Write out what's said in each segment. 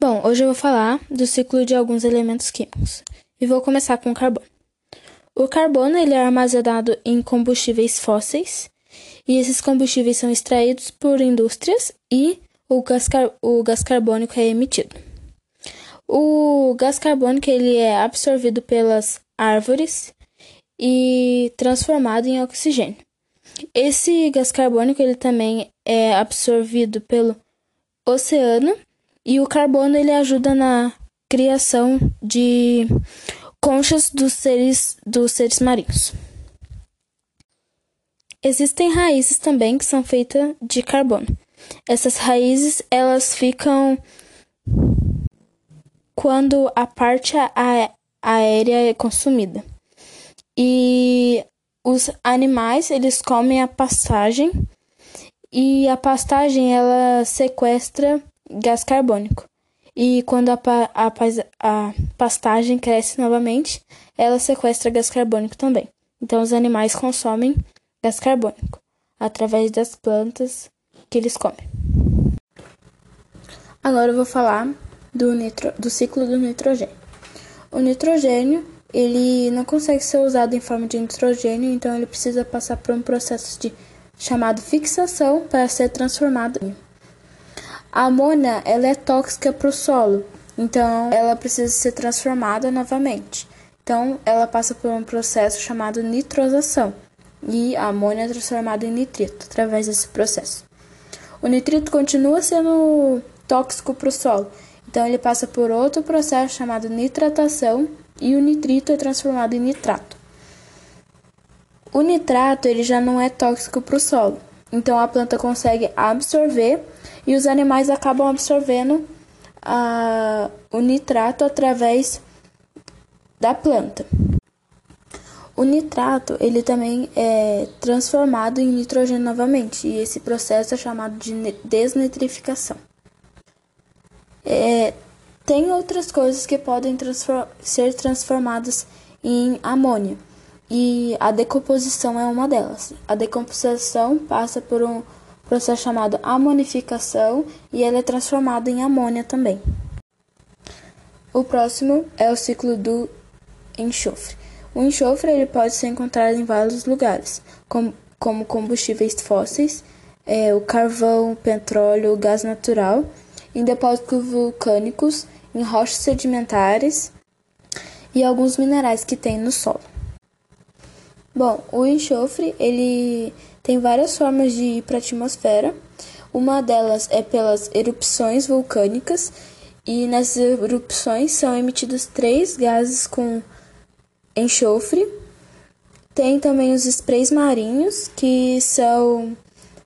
Bom, hoje eu vou falar do ciclo de alguns elementos químicos e vou começar com o carbono. O carbono ele é armazenado em combustíveis fósseis e esses combustíveis são extraídos por indústrias e o gás, o gás carbônico é emitido. O gás carbônico ele é absorvido pelas árvores e transformado em oxigênio. Esse gás carbônico ele também é absorvido pelo oceano e o carbono ele ajuda na criação de conchas dos seres dos seres marinhos. Existem raízes também que são feitas de carbono. Essas raízes elas ficam quando a parte aérea é consumida. E os animais eles comem a pastagem e a pastagem ela sequestra gás carbônico. E quando a, a, a pastagem cresce novamente, ela sequestra gás carbônico também. Então, os animais consomem gás carbônico através das plantas que eles comem. Agora eu vou falar do, nitro, do ciclo do nitrogênio. O nitrogênio ele não consegue ser usado em forma de nitrogênio, então ele precisa passar por um processo de chamado fixação para ser transformado a amônia ela é tóxica para o solo, então ela precisa ser transformada novamente. Então ela passa por um processo chamado nitrosação e a amônia é transformada em nitrito através desse processo. O nitrito continua sendo tóxico para o solo, então ele passa por outro processo chamado nitratação e o nitrito é transformado em nitrato. O nitrato ele já não é tóxico para o solo, então a planta consegue absorver e os animais acabam absorvendo a, o nitrato através da planta. O nitrato ele também é transformado em nitrogênio novamente e esse processo é chamado de desnitrificação. É, tem outras coisas que podem transfor ser transformadas em amônia e a decomposição é uma delas. A decomposição passa por um processo chamado amonificação e ele é transformado em amônia também. O próximo é o ciclo do enxofre. O enxofre ele pode ser encontrado em vários lugares, como, como combustíveis fósseis, é, o carvão, o petróleo, o gás natural, em depósitos vulcânicos, em rochas sedimentares e alguns minerais que tem no solo. Bom, o enxofre ele tem várias formas de ir para a atmosfera. Uma delas é pelas erupções vulcânicas, e nessas erupções são emitidos três gases com enxofre. Tem também os sprays marinhos, que são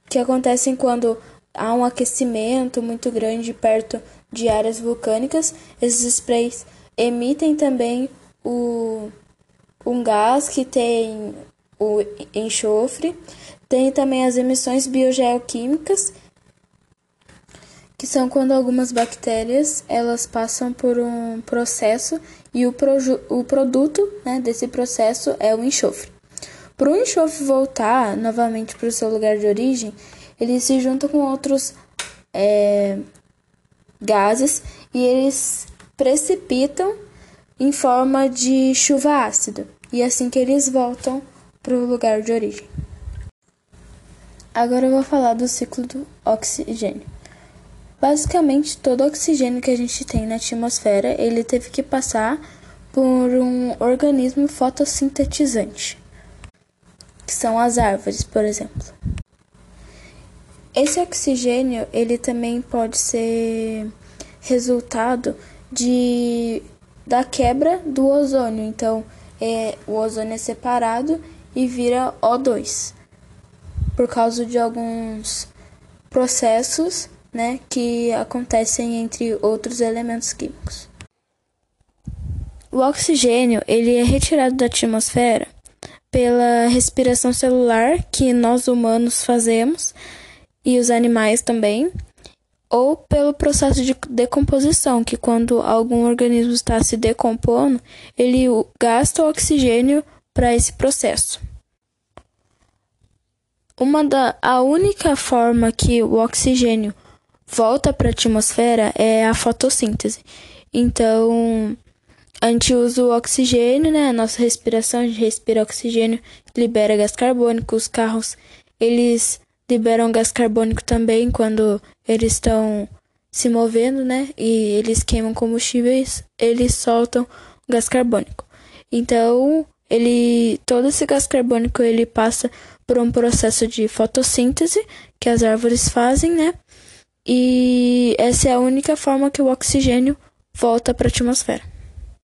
que acontecem quando há um aquecimento muito grande perto de áreas vulcânicas. Esses sprays emitem também o, um gás que tem o enxofre. Tem também as emissões biogeoquímicas, que são quando algumas bactérias elas passam por um processo e o, o produto né, desse processo é o enxofre. Para o enxofre voltar novamente para o seu lugar de origem, ele se junta com outros é, gases e eles precipitam em forma de chuva ácida. E assim que eles voltam para o lugar de origem. Agora eu vou falar do ciclo do oxigênio. Basicamente, todo oxigênio que a gente tem na atmosfera, ele teve que passar por um organismo fotossintetizante, que são as árvores, por exemplo. Esse oxigênio, ele também pode ser resultado de da quebra do ozônio. Então, é, o ozônio é separado e vira O2 por causa de alguns processos né, que acontecem entre outros elementos químicos. O oxigênio ele é retirado da atmosfera pela respiração celular que nós humanos fazemos e os animais também, ou pelo processo de decomposição, que quando algum organismo está se decompondo, ele gasta oxigênio para esse processo. Uma da, a única forma que o oxigênio volta para a atmosfera é a fotossíntese. Então, a gente usa o oxigênio, né? A nossa respiração, a gente respira oxigênio, libera gás carbônico. Os carros, eles liberam gás carbônico também quando eles estão se movendo, né? E eles queimam combustíveis, eles soltam gás carbônico. Então, ele todo esse gás carbônico ele passa por um processo de fotossíntese que as árvores fazem, né? E essa é a única forma que o oxigênio volta para a atmosfera.